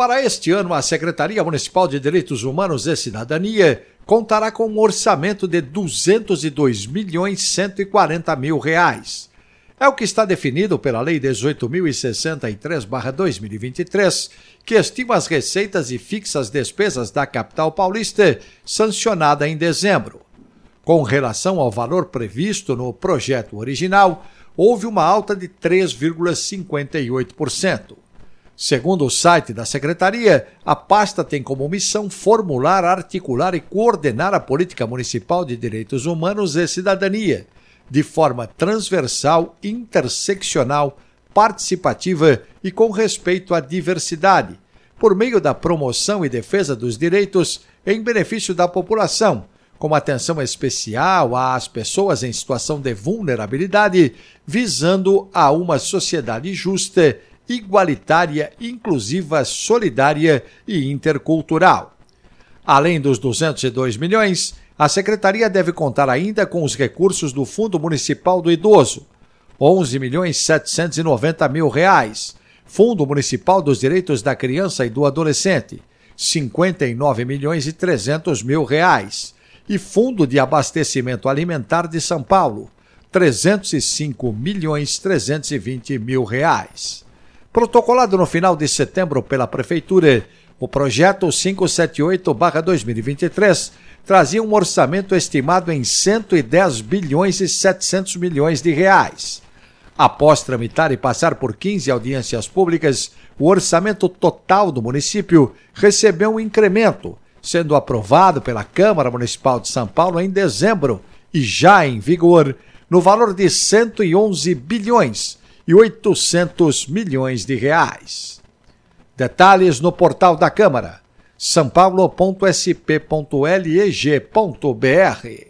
Para este ano, a Secretaria Municipal de Direitos Humanos e Cidadania contará com um orçamento de 202 milhões 140 mil reais. É o que está definido pela Lei 18.063-2023, que estima as receitas e fixa as despesas da capital paulista, sancionada em dezembro. Com relação ao valor previsto no projeto original, houve uma alta de 3,58%. Segundo o site da Secretaria, a pasta tem como missão formular, articular e coordenar a política municipal de direitos humanos e cidadania, de forma transversal, interseccional, participativa e com respeito à diversidade, por meio da promoção e defesa dos direitos em benefício da população, com atenção especial às pessoas em situação de vulnerabilidade, visando a uma sociedade justa igualitária, inclusiva, solidária e intercultural. Além dos 202 milhões, a secretaria deve contar ainda com os recursos do Fundo Municipal do Idoso, 11 milhões 790 mil reais, Fundo Municipal dos Direitos da Criança e do Adolescente, 59 milhões e 300 mil reais, e Fundo de Abastecimento Alimentar de São Paulo, 305 milhões 320 mil reais. Protocolado no final de setembro pela Prefeitura, o projeto 578-2023 trazia um orçamento estimado em 110 bilhões e 700 milhões de reais. Após tramitar e passar por 15 audiências públicas, o orçamento total do município recebeu um incremento, sendo aprovado pela Câmara Municipal de São Paulo em dezembro e já em vigor no valor de 111 bilhões e 800 milhões de reais. Detalhes no portal da Câmara, sãopaulo.sp.leg.br.